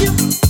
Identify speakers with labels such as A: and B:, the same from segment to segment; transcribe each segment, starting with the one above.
A: you.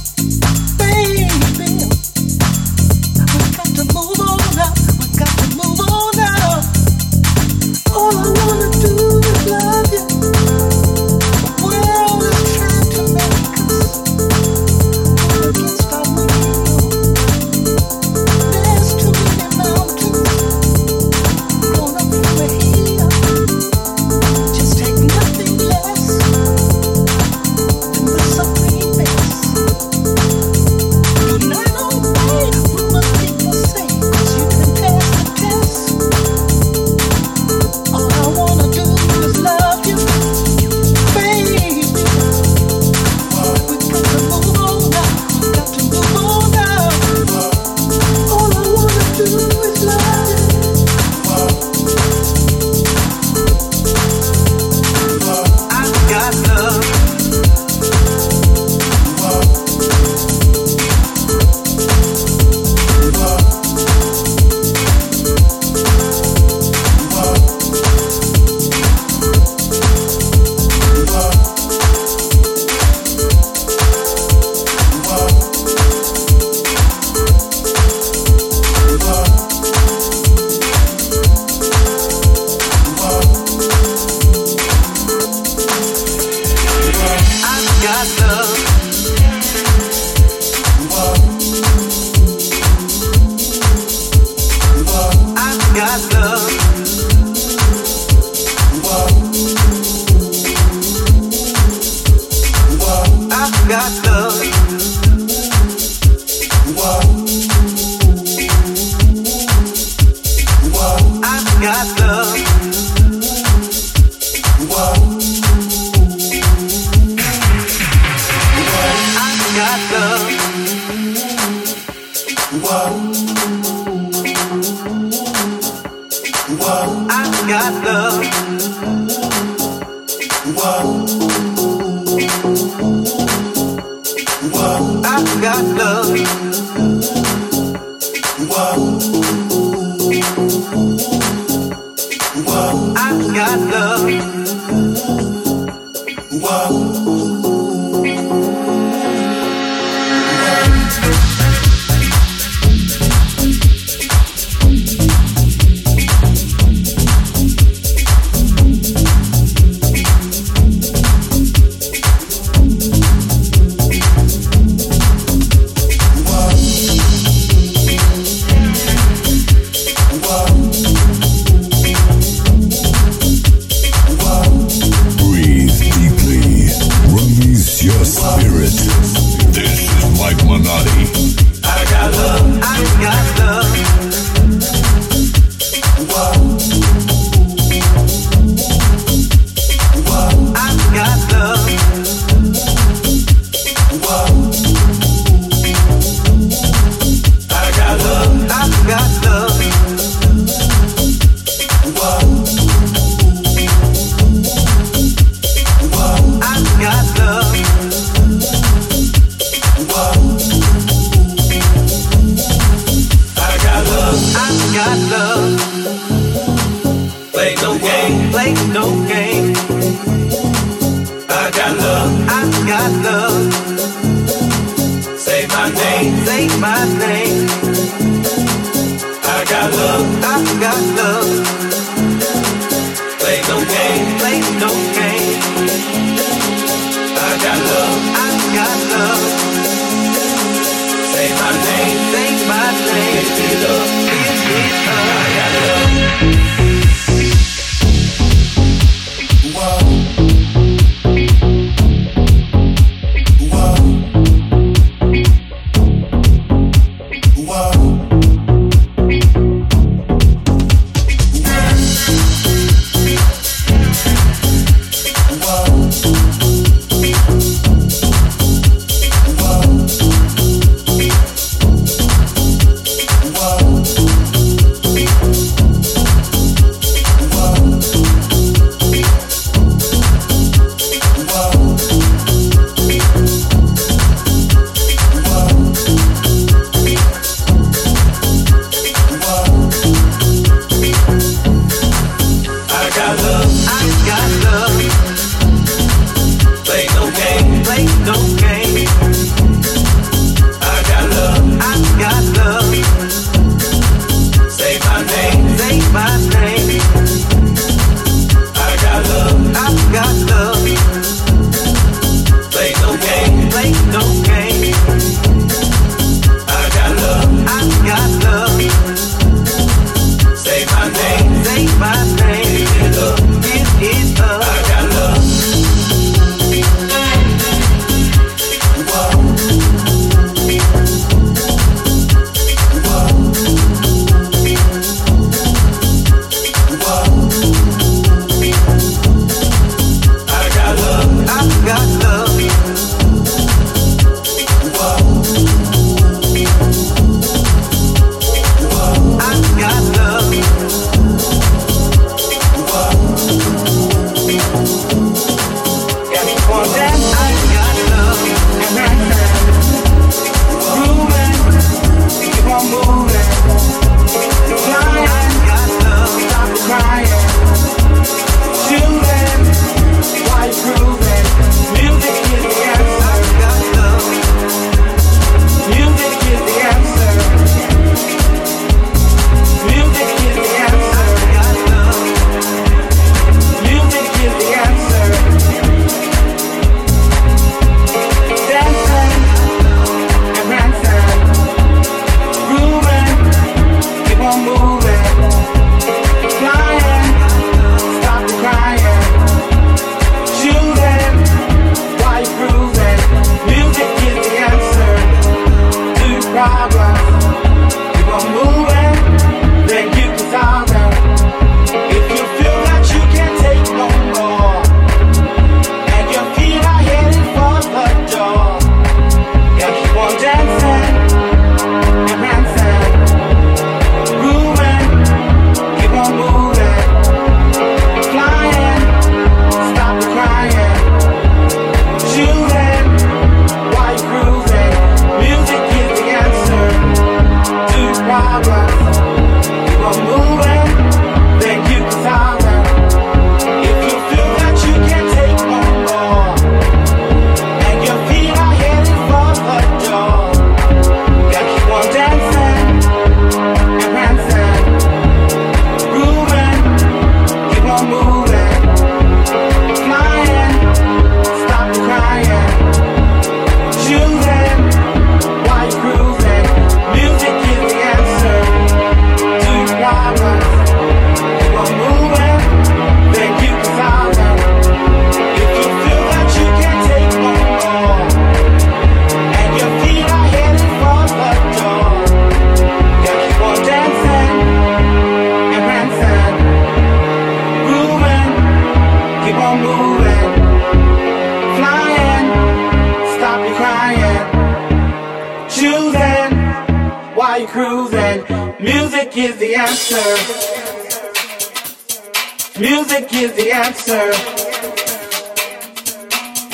A: Dancing got
B: dancing.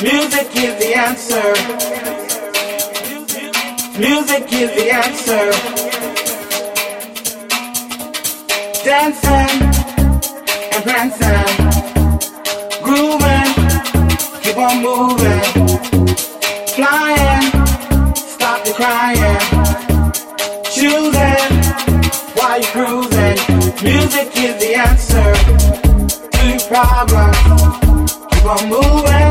A: Music is the answer. Music is the answer. Dancing and prancing, grooving, keep on moving, flying, stop the crying, choosing while you're cruising. Music is the answer to your problems. Keep on moving.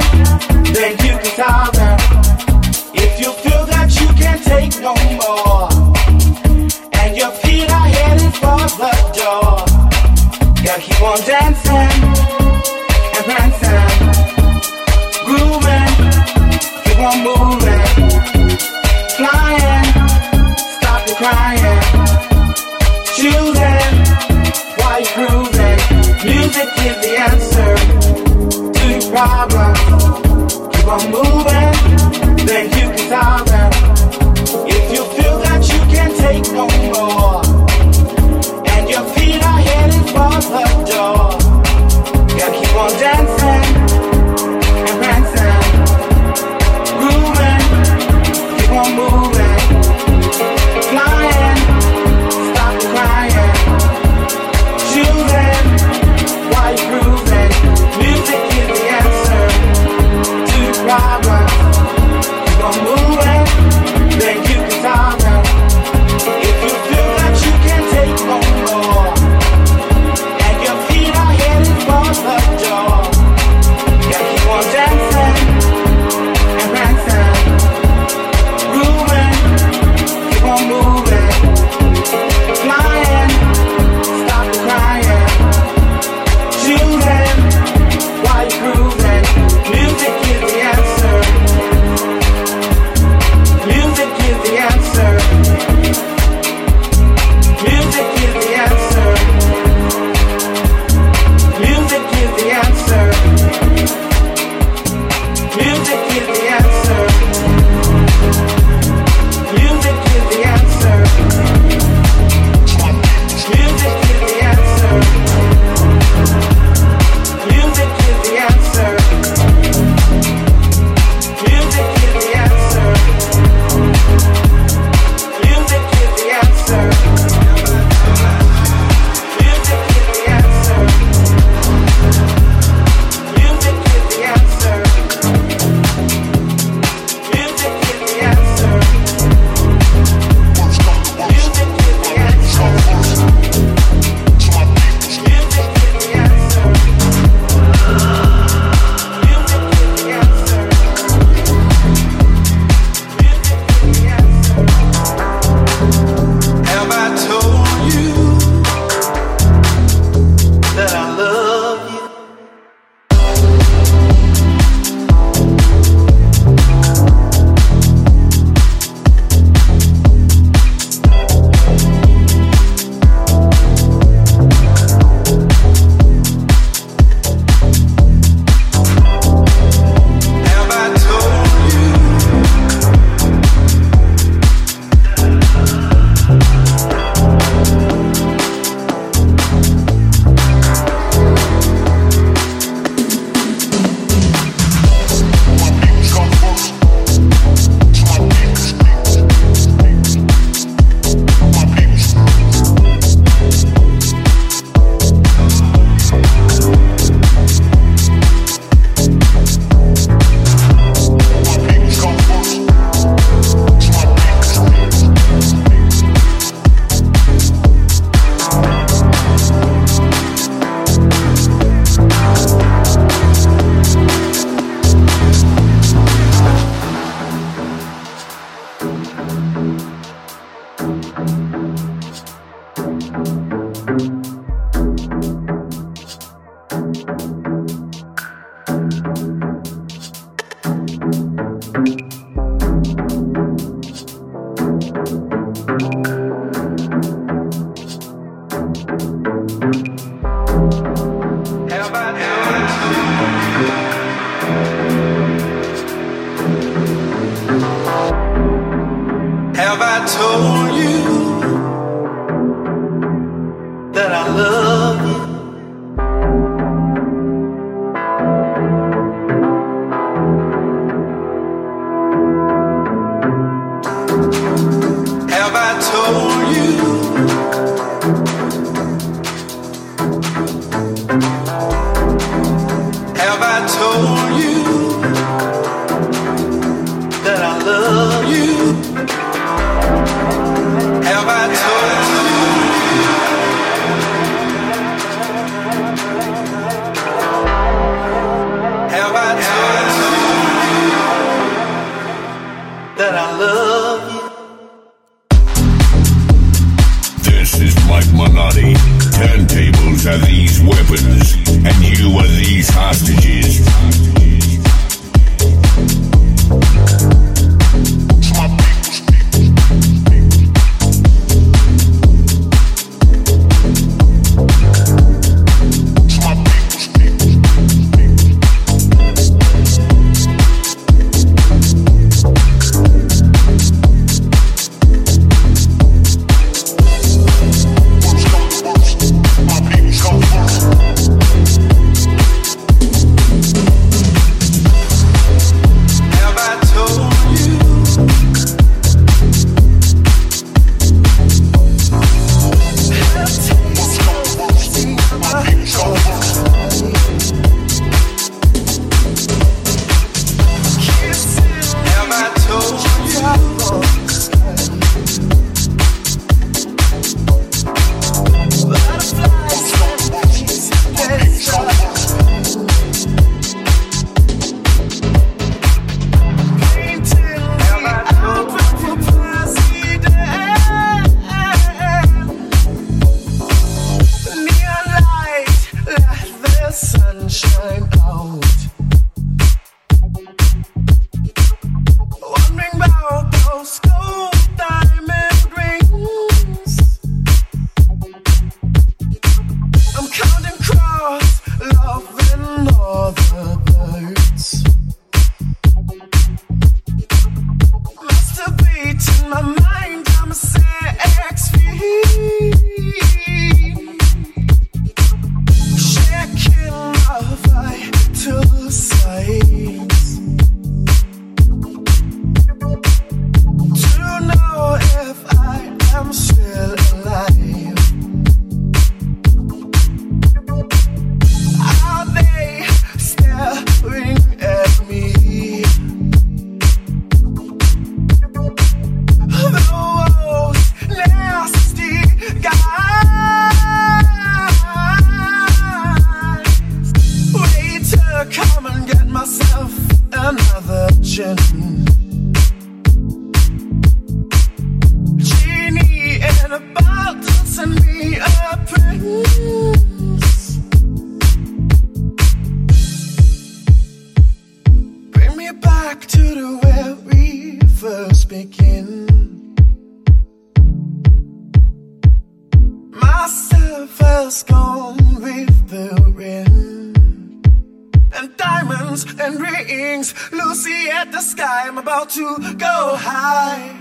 A: diamonds and rings. Lucy at the sky, I'm about to go high.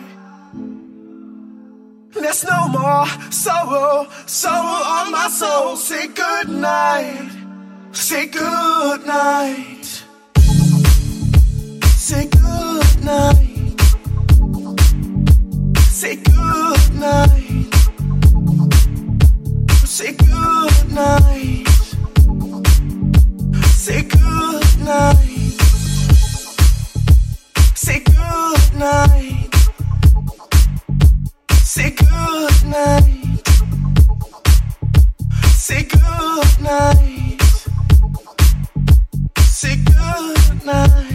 A: There's no more sorrow, sorrow on my soul. Say goodnight, say goodnight, say goodnight, say goodnight, say goodnight, say goodnight. Say. Say good night. Say good night.
B: Say good
C: night.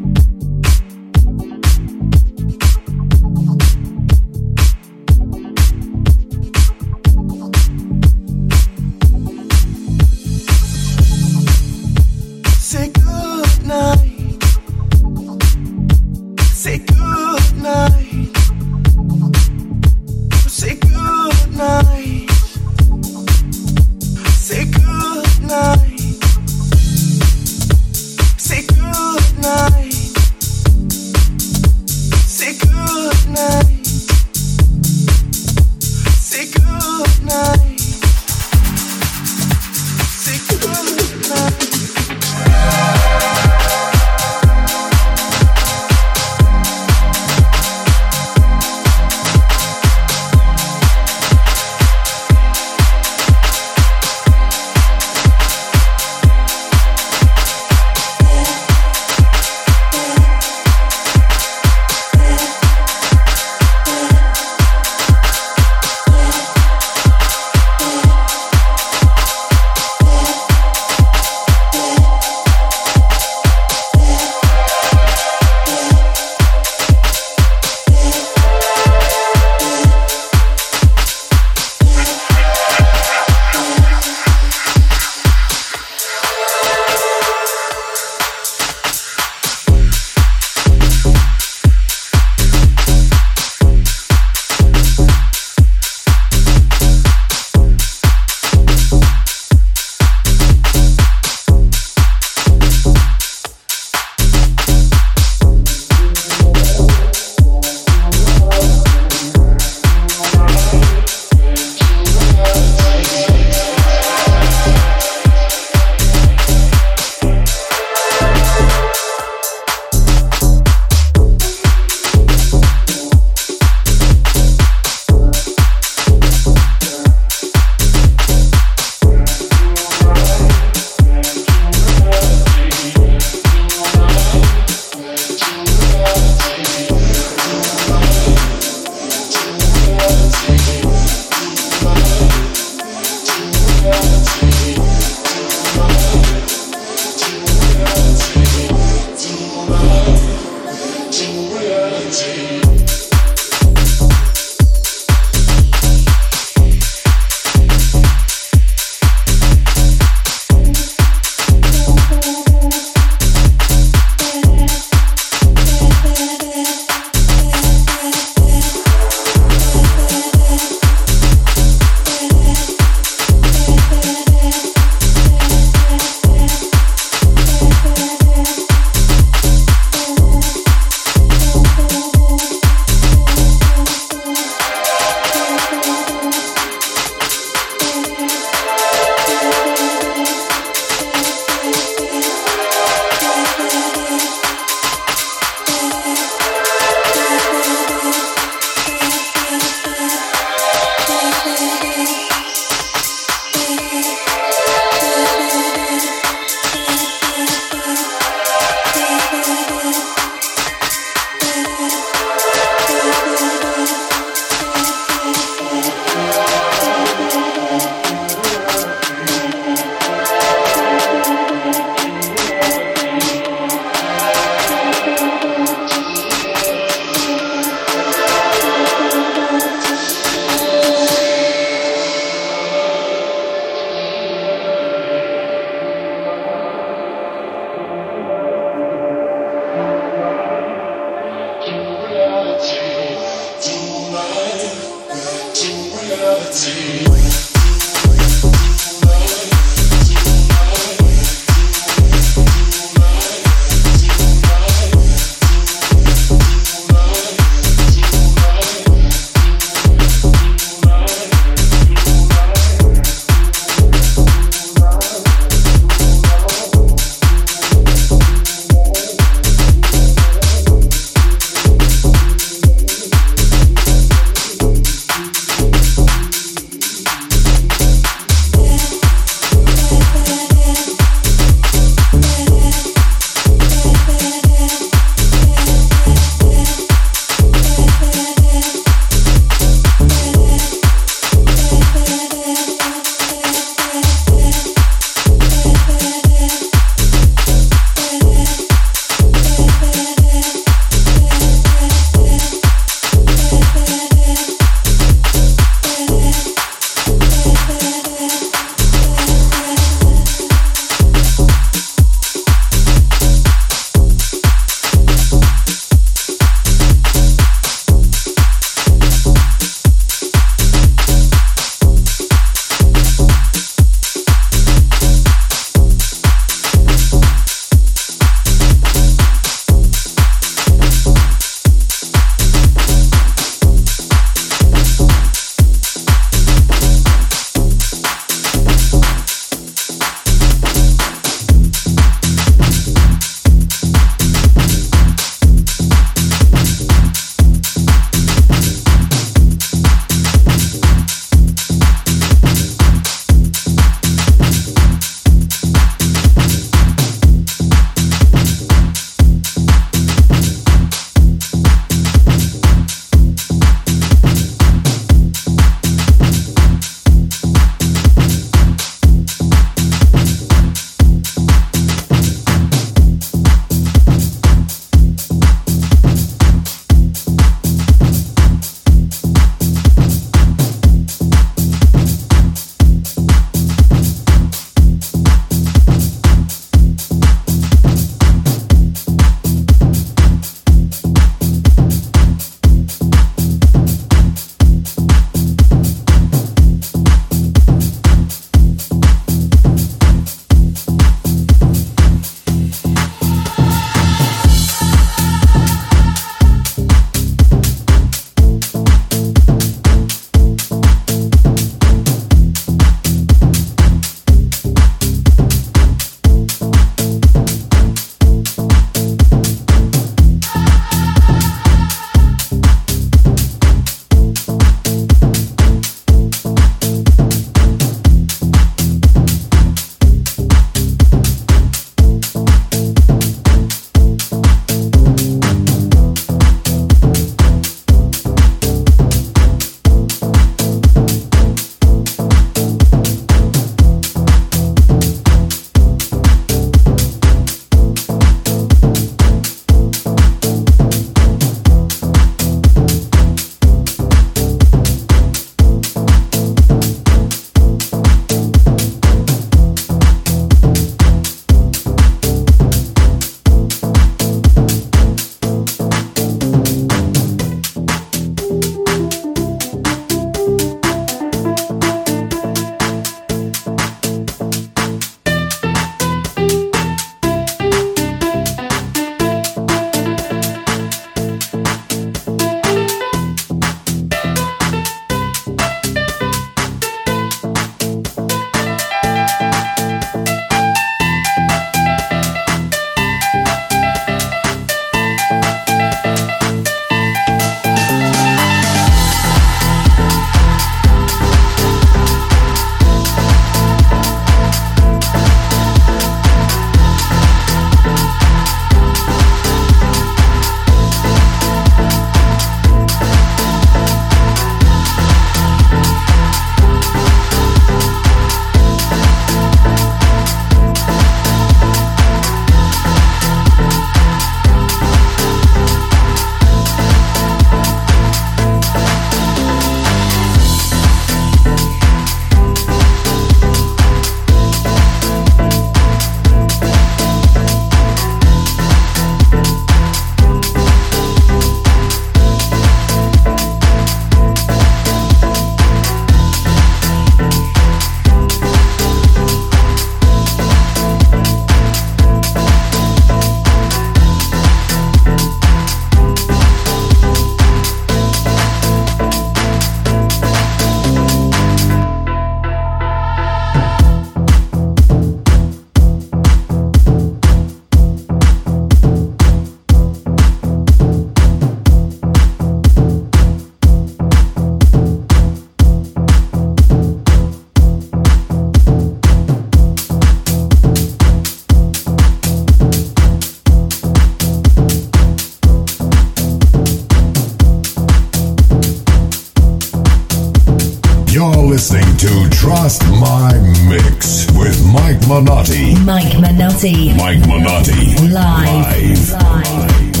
C: Trust My Mix with Mike Manotti.
D: Mike Manotti.
C: Mike Manotti.
D: Live.
C: Live.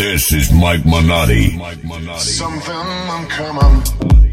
E: This is Mike Minotti.
F: Something uncommon. Something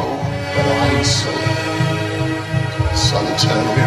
F: know that I ain't so solitary.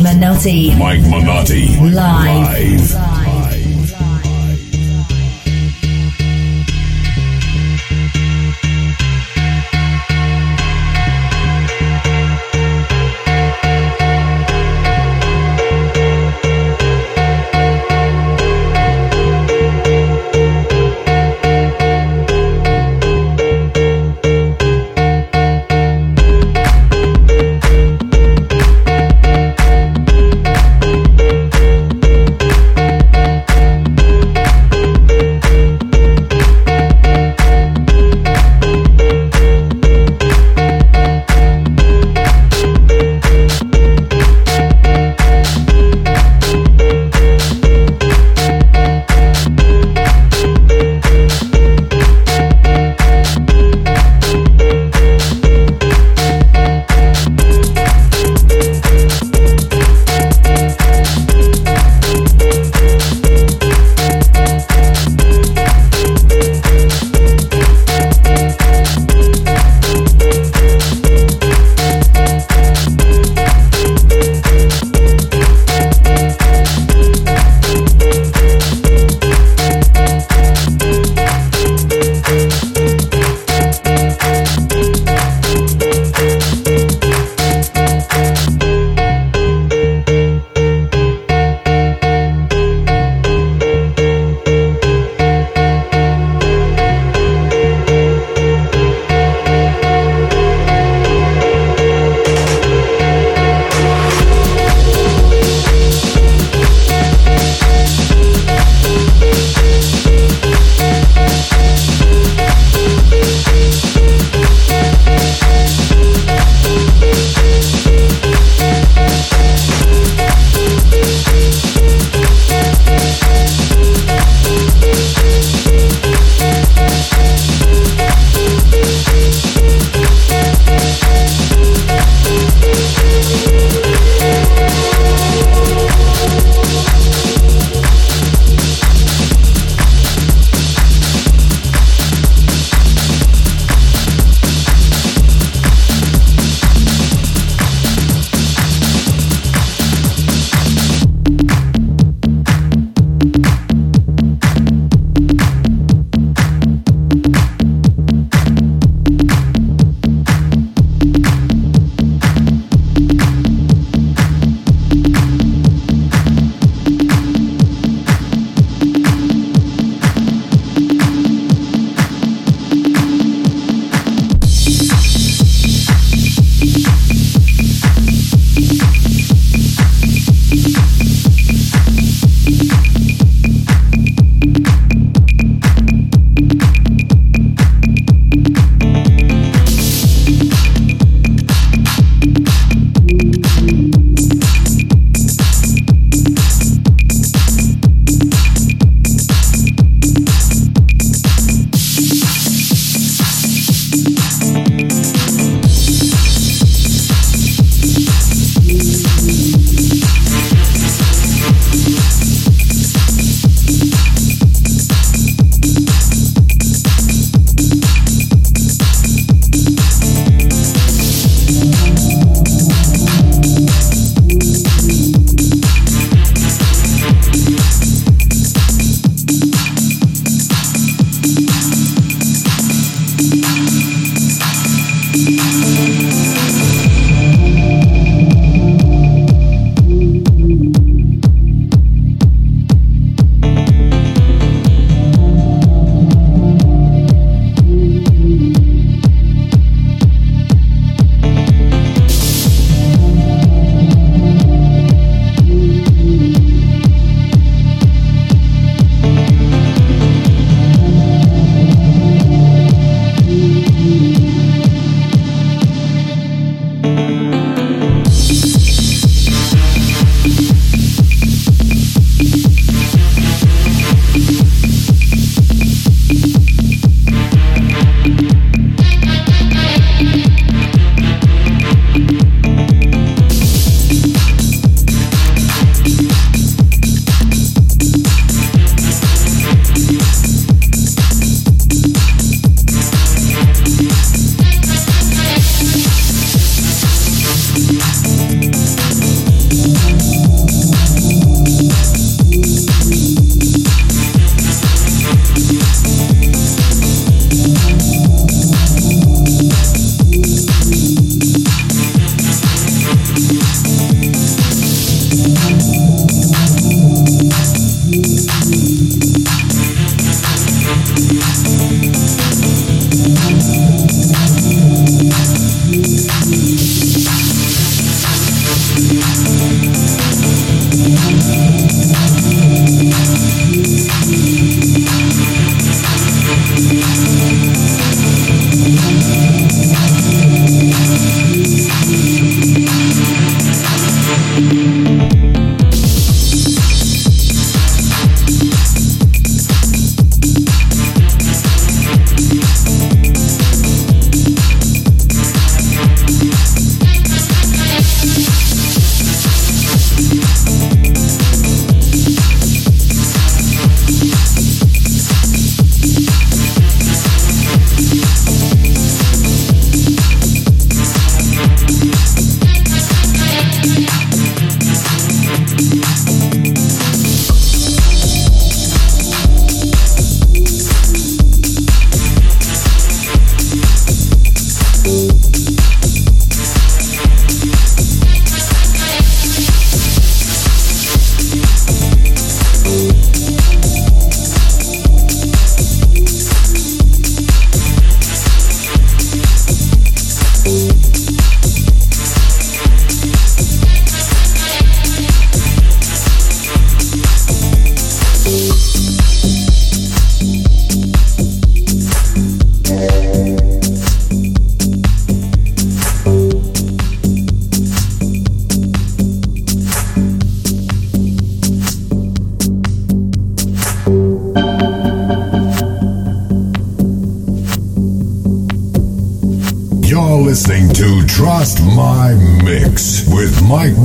C: Mike Manotti.
E: Mike Manotti.
C: Live. Trust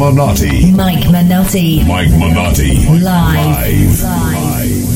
C: Mike Minotti.
G: Mike Minotti.
C: Mike Minotti.
G: Live.
C: Live.